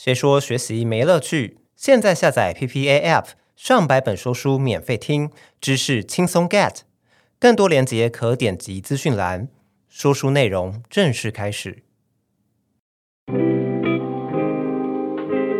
谁说学习没乐趣？现在下载 PPA App，上百本说书免费听，知识轻松 get。更多链接可点击资讯栏。说书内容正式开始。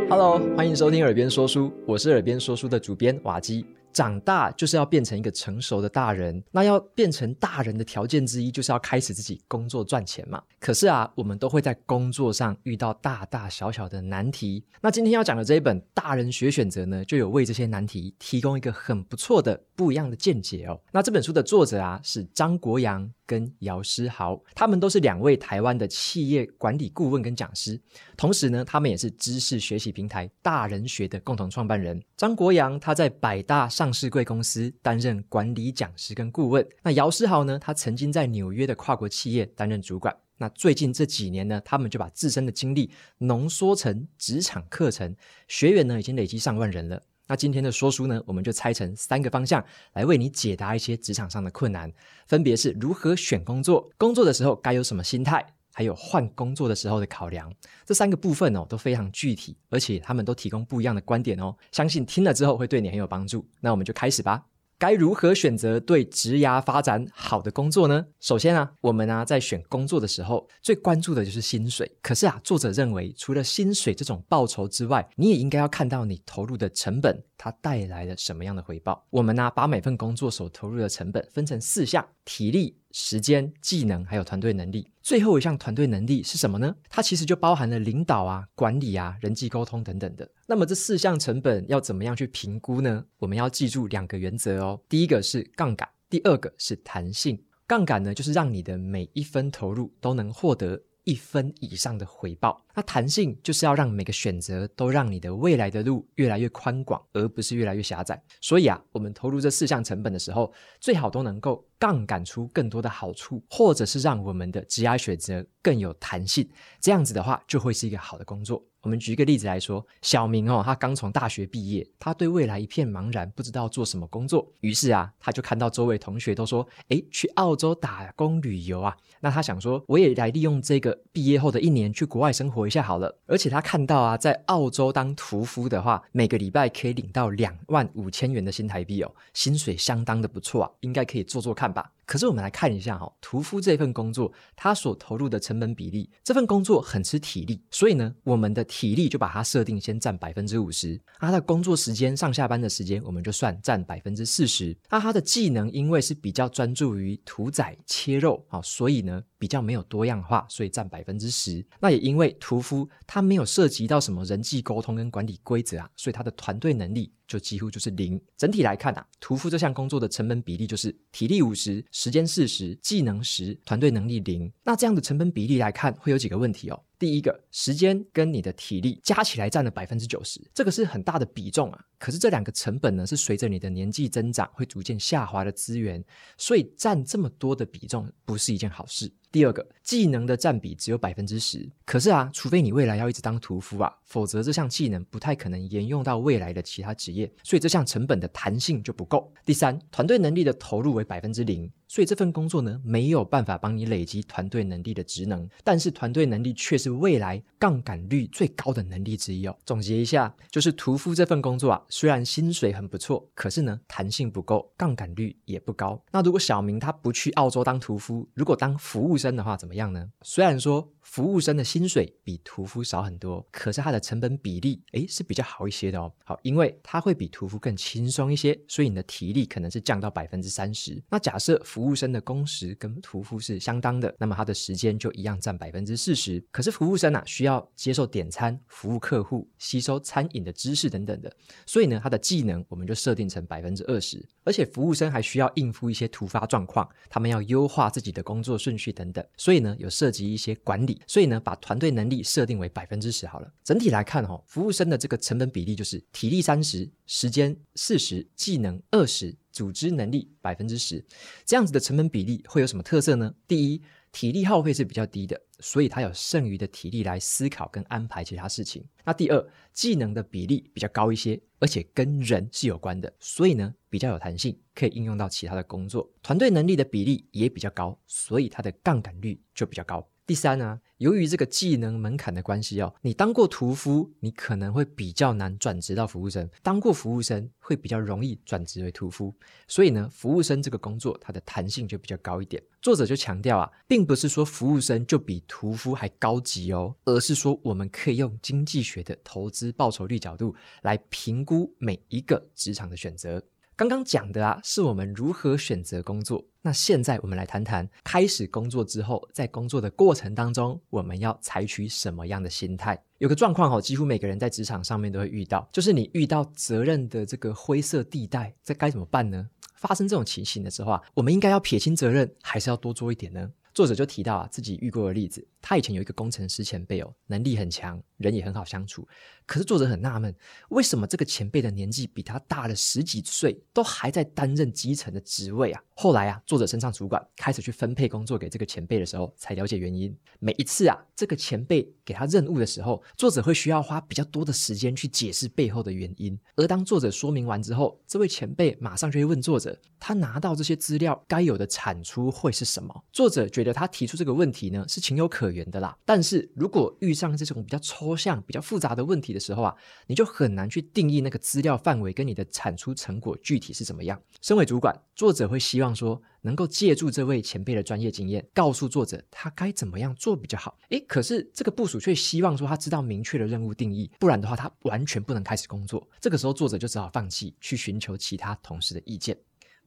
Hello，欢迎收听耳边说书，我是耳边说书的主编瓦基。长大就是要变成一个成熟的大人，那要变成大人的条件之一，就是要开始自己工作赚钱嘛。可是啊，我们都会在工作上遇到大大小小的难题。那今天要讲的这一本《大人学选择》呢，就有为这些难题提供一个很不错的不一样的见解哦。那这本书的作者啊，是张国阳跟姚诗豪，他们都是两位台湾的企业管理顾问跟讲师，同时呢，他们也是知识学习平台大人学的共同创办人。张国阳他在百大上市贵公司担任管理讲师跟顾问，那姚诗豪呢？他曾经在纽约的跨国企业担任主管。那最近这几年呢，他们就把自身的经历浓缩成职场课程，学员呢已经累积上万人了。那今天的说书呢，我们就拆成三个方向来为你解答一些职场上的困难，分别是如何选工作，工作的时候该有什么心态。还有换工作的时候的考量，这三个部分哦都非常具体，而且他们都提供不一样的观点哦。相信听了之后会对你很有帮助。那我们就开始吧。该如何选择对职涯发展好的工作呢？首先啊，我们啊在选工作的时候最关注的就是薪水。可是啊，作者认为除了薪水这种报酬之外，你也应该要看到你投入的成本，它带来了什么样的回报。我们呢、把每份工作所投入的成本分成四项：体力。时间、技能还有团队能力，最后一项团队能力是什么呢？它其实就包含了领导啊、管理啊、人际沟通等等的。那么这四项成本要怎么样去评估呢？我们要记住两个原则哦。第一个是杠杆，第二个是弹性。杠杆呢，就是让你的每一分投入都能获得一分以上的回报。那弹性就是要让每个选择都让你的未来的路越来越宽广，而不是越来越狭窄。所以啊，我们投入这四项成本的时候，最好都能够。杠杆出更多的好处，或者是让我们的职业选择更有弹性，这样子的话就会是一个好的工作。我们举一个例子来说，小明哦，他刚从大学毕业，他对未来一片茫然，不知道做什么工作。于是啊，他就看到周围同学都说：“诶，去澳洲打工旅游啊。”那他想说，我也来利用这个毕业后的一年去国外生活一下好了。而且他看到啊，在澳洲当屠夫的话，每个礼拜可以领到两万五千元的新台币哦，薪水相当的不错啊，应该可以做做看。吧，可是我们来看一下哈，屠夫这份工作，他所投入的成本比例，这份工作很吃体力，所以呢，我们的体力就把它设定先占百分之五十，他的工作时间上下班的时间，我们就算占百分之四十。那他的技能因为是比较专注于屠宰切肉啊，所以呢比较没有多样化，所以占百分之十。那也因为屠夫他没有涉及到什么人际沟通跟管理规则啊，所以他的团队能力。就几乎就是零。整体来看啊，屠夫这项工作的成本比例就是体力五十，时间四十，技能十，团队能力零。那这样的成本比例来看，会有几个问题哦。第一个，时间跟你的体力加起来占了百分之九十，这个是很大的比重啊。可是这两个成本呢，是随着你的年纪增长会逐渐下滑的资源，所以占这么多的比重不是一件好事。第二个，技能的占比只有百分之十，可是啊，除非你未来要一直当屠夫啊，否则这项技能不太可能沿用到未来的其他职业，所以这项成本的弹性就不够。第三，团队能力的投入为百分之零。所以这份工作呢，没有办法帮你累积团队能力的职能，但是团队能力却是未来杠杆率最高的能力之一哦。总结一下，就是屠夫这份工作啊，虽然薪水很不错，可是呢，弹性不够，杠杆率也不高。那如果小明他不去澳洲当屠夫，如果当服务生的话，怎么样呢？虽然说。服务生的薪水比屠夫少很多，可是他的成本比例诶是比较好一些的哦。好，因为他会比屠夫更轻松一些，所以你的体力可能是降到百分之三十。那假设服务生的工时跟屠夫是相当的，那么他的时间就一样占百分之四十。可是服务生啊需要接受点餐、服务客户、吸收餐饮的知识等等的，所以呢他的技能我们就设定成百分之二十。而且服务生还需要应付一些突发状况，他们要优化自己的工作顺序等等，所以呢有涉及一些管理。所以呢，把团队能力设定为百分之十好了。整体来看，哦，服务生的这个成本比例就是体力三十，时间四十，技能二十，组织能力百分之十。这样子的成本比例会有什么特色呢？第一，体力耗费是比较低的，所以他有剩余的体力来思考跟安排其他事情。那第二，技能的比例比较高一些，而且跟人是有关的，所以呢比较有弹性，可以应用到其他的工作。团队能力的比例也比较高，所以它的杠杆率就比较高。第三呢、由于这个技能门槛的关系哦，你当过屠夫，你可能会比较难转职到服务生；当过服务生，会比较容易转职为屠夫。所以呢，服务生这个工作它的弹性就比较高一点。作者就强调啊，并不是说服务生就比屠夫还高级哦，而是说我们可以用经济学的投资报酬率角度来评估每一个职场的选择。刚刚讲的啊，是我们如何选择工作。那现在我们来谈谈，开始工作之后，在工作的过程当中，我们要采取什么样的心态？有个状况哦，几乎每个人在职场上面都会遇到，就是你遇到责任的这个灰色地带，这该怎么办呢？发生这种情形的时候啊，我们应该要撇清责任，还是要多做一点呢？作者就提到啊，自己遇过的例子。他以前有一个工程师前辈哦，能力很强，人也很好相处。可是作者很纳闷，为什么这个前辈的年纪比他大了十几岁，都还在担任基层的职位啊？后来啊，作者升上主管，开始去分配工作给这个前辈的时候，才了解原因。每一次啊，这个前辈给他任务的时候，作者会需要花比较多的时间去解释背后的原因。而当作者说明完之后，这位前辈马上就会问作者，他拿到这些资料该有的产出会是什么？作者觉得他提出这个问题呢，是情有可原。的啦，但是如果遇上这种比较抽象、比较复杂的问题的时候啊，你就很难去定义那个资料范围跟你的产出成果具体是怎么样。身为主管，作者会希望说，能够借助这位前辈的专业经验，告诉作者他该怎么样做比较好。诶，可是这个部署却希望说他知道明确的任务定义，不然的话他完全不能开始工作。这个时候，作者就只好放弃，去寻求其他同事的意见。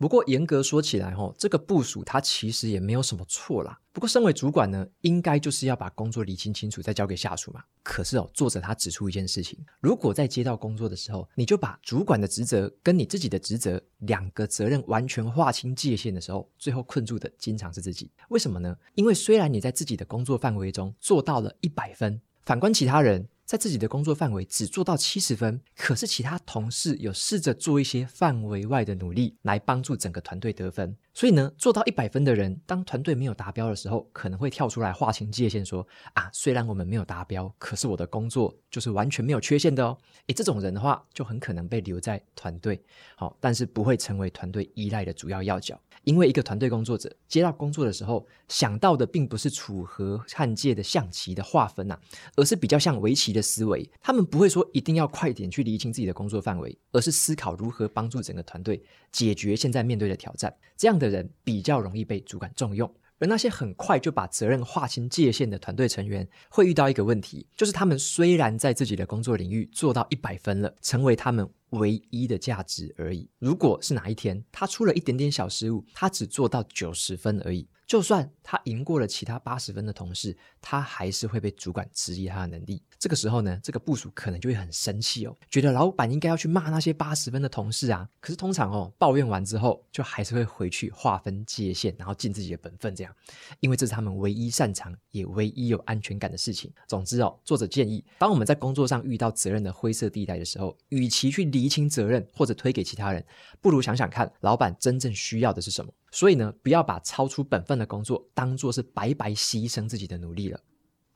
不过严格说起来，吼，这个部署他其实也没有什么错啦。不过身为主管呢，应该就是要把工作理清清楚，再交给下属嘛。可是哦，作者他指出一件事情：如果在接到工作的时候，你就把主管的职责跟你自己的职责两个责任完全划清界限的时候，最后困住的经常是自己。为什么呢？因为虽然你在自己的工作范围中做到了一百分，反观其他人。在自己的工作范围只做到七十分，可是其他同事有试着做一些范围外的努力来帮助整个团队得分。所以呢，做到一百分的人，当团队没有达标的时候，可能会跳出来划清界限，说：“啊，虽然我们没有达标，可是我的工作就是完全没有缺陷的哦。”诶，这种人的话，就很可能被留在团队，好，但是不会成为团队依赖的主要要角。因为一个团队工作者接到工作的时候，想到的并不是楚河汉界的象棋的划分呐、啊，而是比较像围棋的思维。他们不会说一定要快点去厘清自己的工作范围，而是思考如何帮助整个团队解决现在面对的挑战。这样的人比较容易被主管重用。而那些很快就把责任划清界限的团队成员，会遇到一个问题，就是他们虽然在自己的工作领域做到一百分了，成为他们唯一的价值而已。如果是哪一天他出了一点点小失误，他只做到九十分而已。就算他赢过了其他八十分的同事，他还是会被主管质疑他的能力。这个时候呢，这个部署可能就会很生气哦，觉得老板应该要去骂那些八十分的同事啊。可是通常哦，抱怨完之后，就还是会回去划分界限，然后尽自己的本分，这样，因为这是他们唯一擅长也唯一有安全感的事情。总之哦，作者建议，当我们在工作上遇到责任的灰色地带的时候，与其去厘清责任或者推给其他人，不如想想看，老板真正需要的是什么。所以呢，不要把超出本分的工作当做是白白牺牲自己的努力了。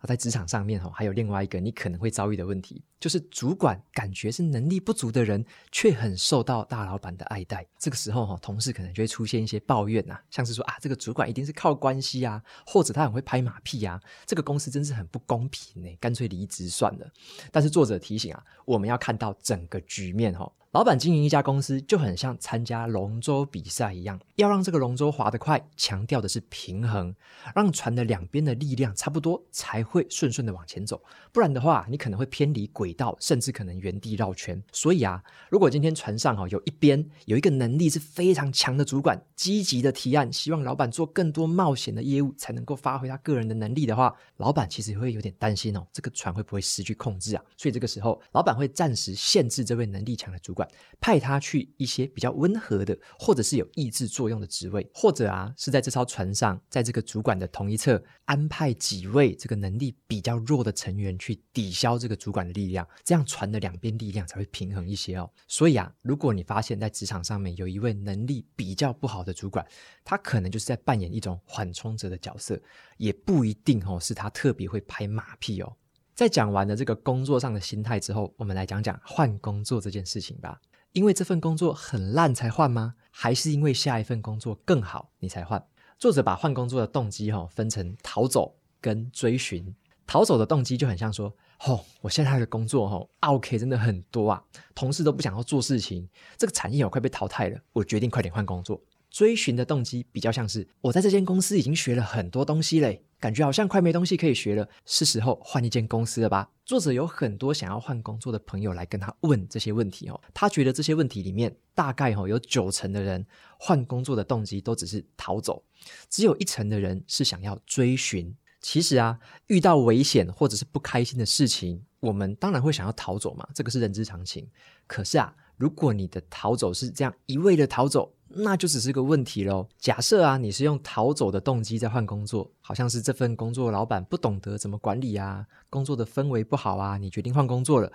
在职场上面，哈，还有另外一个你可能会遭遇的问题，就是主管感觉是能力不足的人，却很受到大老板的爱戴。这个时候，哈，同事可能就会出现一些抱怨呐，像是说啊，这个主管一定是靠关系啊，或者他很会拍马屁啊，这个公司真是很不公平呢，干脆离职算了。但是作者提醒啊，我们要看到整个局面，哈。老板经营一家公司就很像参加龙舟比赛一样，要让这个龙舟划得快，强调的是平衡，让船的两边的力量差不多，才会顺顺的往前走。不然的话，你可能会偏离轨道，甚至可能原地绕圈。所以啊，如果今天船上哈有一边有一个能力是非常强的主管，积极的提案，希望老板做更多冒险的业务，才能够发挥他个人的能力的话，老板其实会有点担心哦，这个船会不会失去控制啊？所以这个时候，老板会暂时限制这位能力强的主管。派他去一些比较温和的，或者是有抑制作用的职位，或者啊是在这艘船上，在这个主管的同一侧安排几位这个能力比较弱的成员去抵消这个主管的力量，这样船的两边力量才会平衡一些哦。所以啊，如果你发现在职场上面有一位能力比较不好的主管，他可能就是在扮演一种缓冲者的角色，也不一定哦是他特别会拍马屁哦。在讲完了这个工作上的心态之后，我们来讲讲换工作这件事情吧。因为这份工作很烂才换吗？还是因为下一份工作更好你才换？作者把换工作的动机哈分成逃走、跟追寻。逃走的动机就很像说，哦，我现在的工作哦，OK 真的很多啊，同事都不想要做事情，这个产业我快被淘汰了，我决定快点换工作。追寻的动机比较像是，我在这间公司已经学了很多东西嘞，感觉好像快没东西可以学了，是时候换一间公司了吧？作者有很多想要换工作的朋友来跟他问这些问题哦，他觉得这些问题里面大概哦有九成的人换工作的动机都只是逃走，只有一成的人是想要追寻。其实啊，遇到危险或者是不开心的事情，我们当然会想要逃走嘛，这个是人之常情。可是啊，如果你的逃走是这样一味的逃走，那就只是个问题喽。假设啊，你是用逃走的动机在换工作，好像是这份工作老板不懂得怎么管理啊，工作的氛围不好啊，你决定换工作了。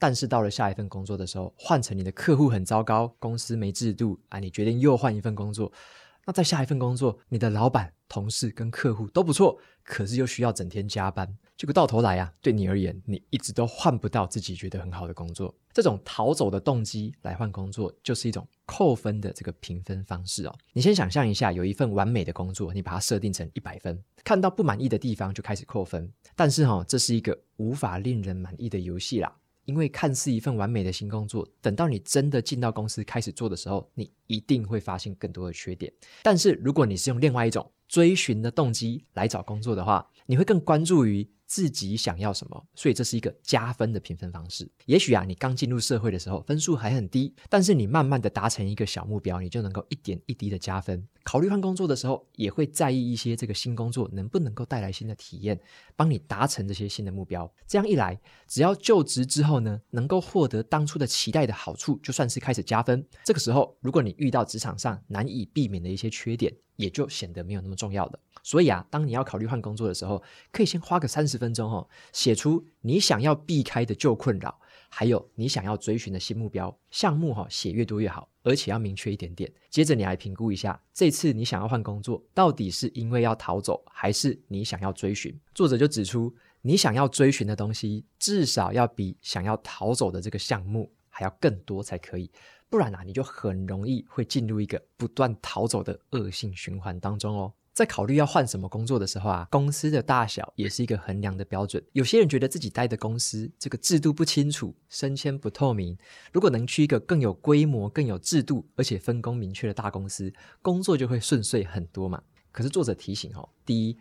但是到了下一份工作的时候，换成你的客户很糟糕，公司没制度啊，你决定又换一份工作。那在下一份工作，你的老板、同事跟客户都不错，可是又需要整天加班。结果到头来啊，对你而言，你一直都换不到自己觉得很好的工作。这种逃走的动机来换工作，就是一种扣分的这个评分方式哦。你先想象一下，有一份完美的工作，你把它设定成一百分，看到不满意的地方就开始扣分。但是哈、哦，这是一个无法令人满意的游戏啦。因为看似一份完美的新工作，等到你真的进到公司开始做的时候，你一定会发现更多的缺点。但是如果你是用另外一种追寻的动机来找工作的话，你会更关注于自己想要什么，所以这是一个加分的评分方式。也许啊，你刚进入社会的时候分数还很低，但是你慢慢的达成一个小目标，你就能够一点一滴的加分。考虑换工作的时候，也会在意一些这个新工作能不能够带来新的体验，帮你达成这些新的目标。这样一来，只要就职之后呢，能够获得当初的期待的好处，就算是开始加分。这个时候，如果你遇到职场上难以避免的一些缺点，也就显得没有那么重要了。所以啊，当你要考虑换工作的时候，可以先花个三十分钟哦，写出你想要避开的旧困扰，还有你想要追寻的新目标项目哈，写越多越好，而且要明确一点点。接着你来评估一下，这次你想要换工作，到底是因为要逃走，还是你想要追寻？作者就指出，你想要追寻的东西，至少要比想要逃走的这个项目还要更多才可以，不然啊，你就很容易会进入一个不断逃走的恶性循环当中哦。在考虑要换什么工作的时候啊，公司的大小也是一个衡量的标准。有些人觉得自己待的公司这个制度不清楚，升迁不透明。如果能去一个更有规模、更有制度，而且分工明确的大公司，工作就会顺遂很多嘛。可是作者提醒哦，第一，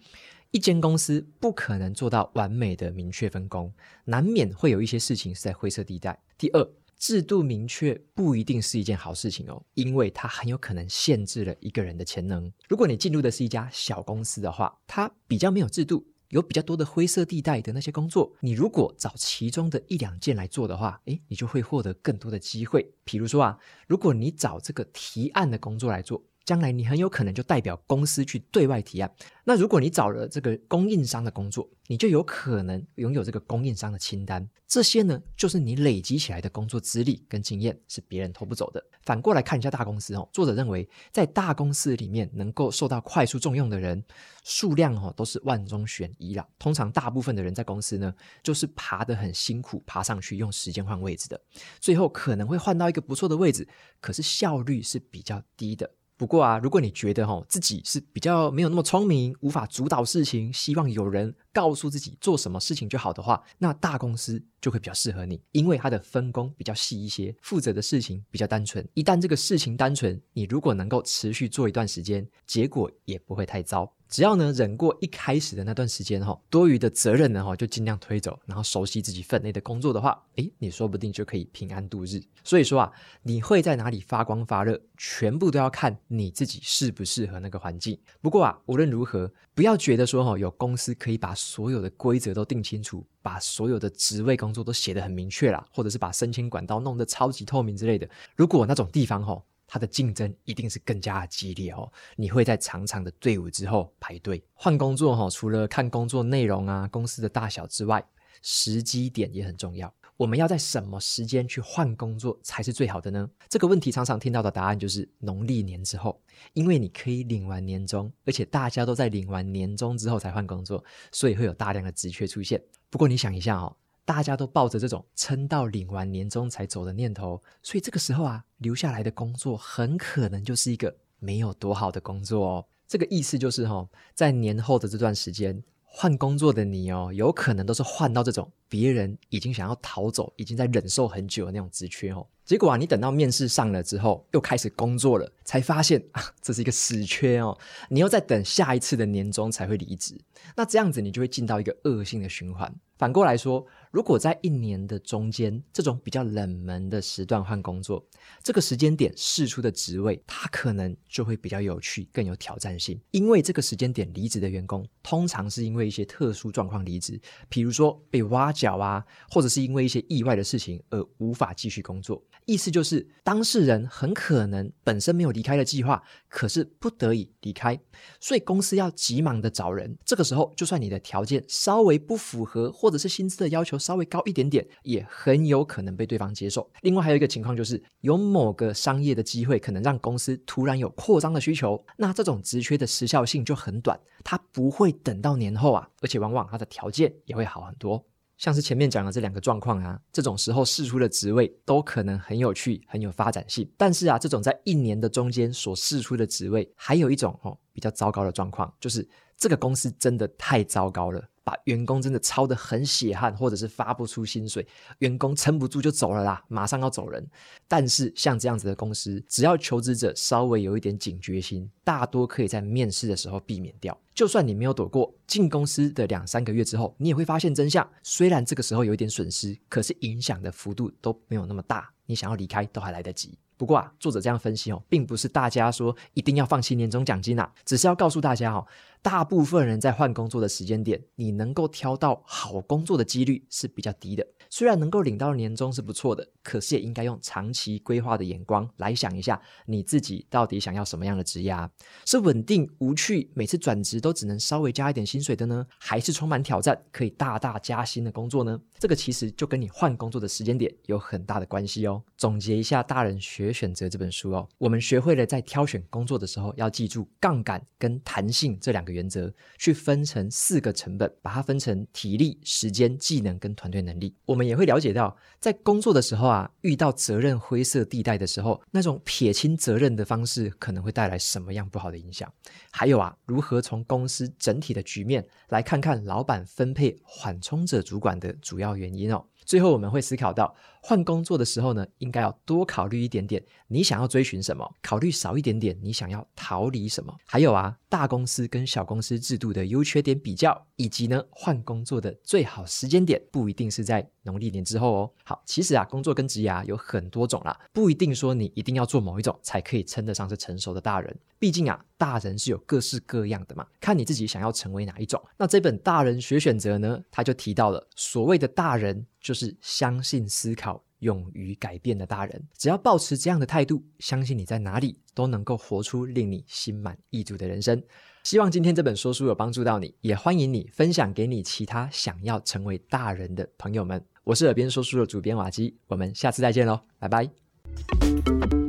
一间公司不可能做到完美的明确分工，难免会有一些事情是在灰色地带。第二，制度明确不一定是一件好事情哦，因为它很有可能限制了一个人的潜能。如果你进入的是一家小公司的话，它比较没有制度，有比较多的灰色地带的那些工作，你如果找其中的一两件来做的话，诶，你就会获得更多的机会。比如说啊，如果你找这个提案的工作来做。将来你很有可能就代表公司去对外提案。那如果你找了这个供应商的工作，你就有可能拥有这个供应商的清单。这些呢，就是你累积起来的工作资历跟经验，是别人偷不走的。反过来看一下大公司哦，作者认为在大公司里面能够受到快速重用的人数量哦，都是万中选一啦。通常大部分的人在公司呢，就是爬得很辛苦，爬上去用时间换位置的，最后可能会换到一个不错的位置，可是效率是比较低的。不过啊，如果你觉得哈自己是比较没有那么聪明，无法主导事情，希望有人告诉自己做什么事情就好的话，那大公司就会比较适合你，因为它的分工比较细一些，负责的事情比较单纯。一旦这个事情单纯，你如果能够持续做一段时间，结果也不会太糟。只要呢忍过一开始的那段时间哈，多余的责任呢哈就尽量推走，然后熟悉自己分内的工作的话，诶，你说不定就可以平安度日。所以说啊，你会在哪里发光发热，全部都要看你自己适不适合那个环境。不过啊，无论如何，不要觉得说哈有公司可以把所有的规则都定清楚，把所有的职位工作都写得很明确啦，或者是把升迁管道弄得超级透明之类的。如果那种地方哈。它的竞争一定是更加的激烈哦，你会在长长的队伍之后排队换工作哈。除了看工作内容啊、公司的大小之外，时机点也很重要。我们要在什么时间去换工作才是最好的呢？这个问题常常听到的答案就是农历年之后，因为你可以领完年终，而且大家都在领完年终之后才换工作，所以会有大量的职缺出现。不过你想一下哦。大家都抱着这种撑到领完年终才走的念头，所以这个时候啊，留下来的工作很可能就是一个没有多好的工作哦。这个意思就是哈，在年后的这段时间，换工作的你哦，有可能都是换到这种别人已经想要逃走、已经在忍受很久的那种职缺哦。结果啊，你等到面试上了之后，又开始工作了，才发现 啊，这是一个死缺哦。你又在等下一次的年终才会离职，那这样子你就会进到一个恶性的循环。反过来说，如果在一年的中间，这种比较冷门的时段换工作，这个时间点释出的职位，它可能就会比较有趣，更有挑战性。因为这个时间点离职的员工，通常是因为一些特殊状况离职，比如说被挖角啊，或者是因为一些意外的事情而无法继续工作。意思就是，当事人很可能本身没有离开的计划，可是不得已离开，所以公司要急忙的找人。这个时候，就算你的条件稍微不符合，或者是薪资的要求稍微高一点点，也很有可能被对方接受。另外还有一个情况就是，有某个商业的机会可能让公司突然有扩张的需求，那这种职缺的时效性就很短，它不会等到年后啊，而且往往它的条件也会好很多。像是前面讲的这两个状况啊，这种时候试出的职位都可能很有趣、很有发展性。但是啊，这种在一年的中间所试出的职位，还有一种哦比较糟糕的状况，就是这个公司真的太糟糕了。把员工真的操得很血汗，或者是发不出薪水，员工撑不住就走了啦，马上要走人。但是像这样子的公司，只要求职者稍微有一点警觉心，大多可以在面试的时候避免掉。就算你没有躲过，进公司的两三个月之后，你也会发现真相。虽然这个时候有一点损失，可是影响的幅度都没有那么大，你想要离开都还来得及。不过啊，作者这样分析哦，并不是大家说一定要放弃年终奖金啊，只是要告诉大家哦，大部分人在换工作的时间点，你能够挑到好工作的几率是比较低的。虽然能够领到年终是不错的，可是也应该用长期规划的眼光来想一下，你自己到底想要什么样的职业？啊是稳定无趣，每次转职都只能稍微加一点薪水的呢？还是充满挑战，可以大大加薪的工作呢？这个其实就跟你换工作的时间点有很大的关系哦。总结一下，《大人学选择》这本书哦，我们学会了在挑选工作的时候要记住杠杆跟弹性这两原则，去分成四个成本，把它分成体力、时间、技能跟团队能力。我们也会了解到，在工作的时候啊，遇到责任灰色地带的时候，那种撇清责任的方式可能会带来什么样不好的影响。还有啊，如何从公司整体的局面来看看老板分配缓冲者主管的主要原因哦。最后我们会思考到，换工作的时候呢，应该要多考虑一点点你想要追寻什么，考虑少一点点你想要逃离什么。还有啊，大公司跟小公司制度的优缺点比较，以及呢，换工作的最好时间点不一定是在农历年之后哦。好，其实啊，工作跟职涯有很多种啦，不一定说你一定要做某一种才可以称得上是成熟的大人。毕竟啊，大人是有各式各样的嘛，看你自己想要成为哪一种。那这本《大人学选择》呢，他就提到了所谓的大人。就是相信思考、勇于改变的大人。只要保持这样的态度，相信你在哪里都能够活出令你心满意足的人生。希望今天这本说书有帮助到你，也欢迎你分享给你其他想要成为大人的朋友们。我是耳边说书的主编瓦基，我们下次再见喽，拜拜。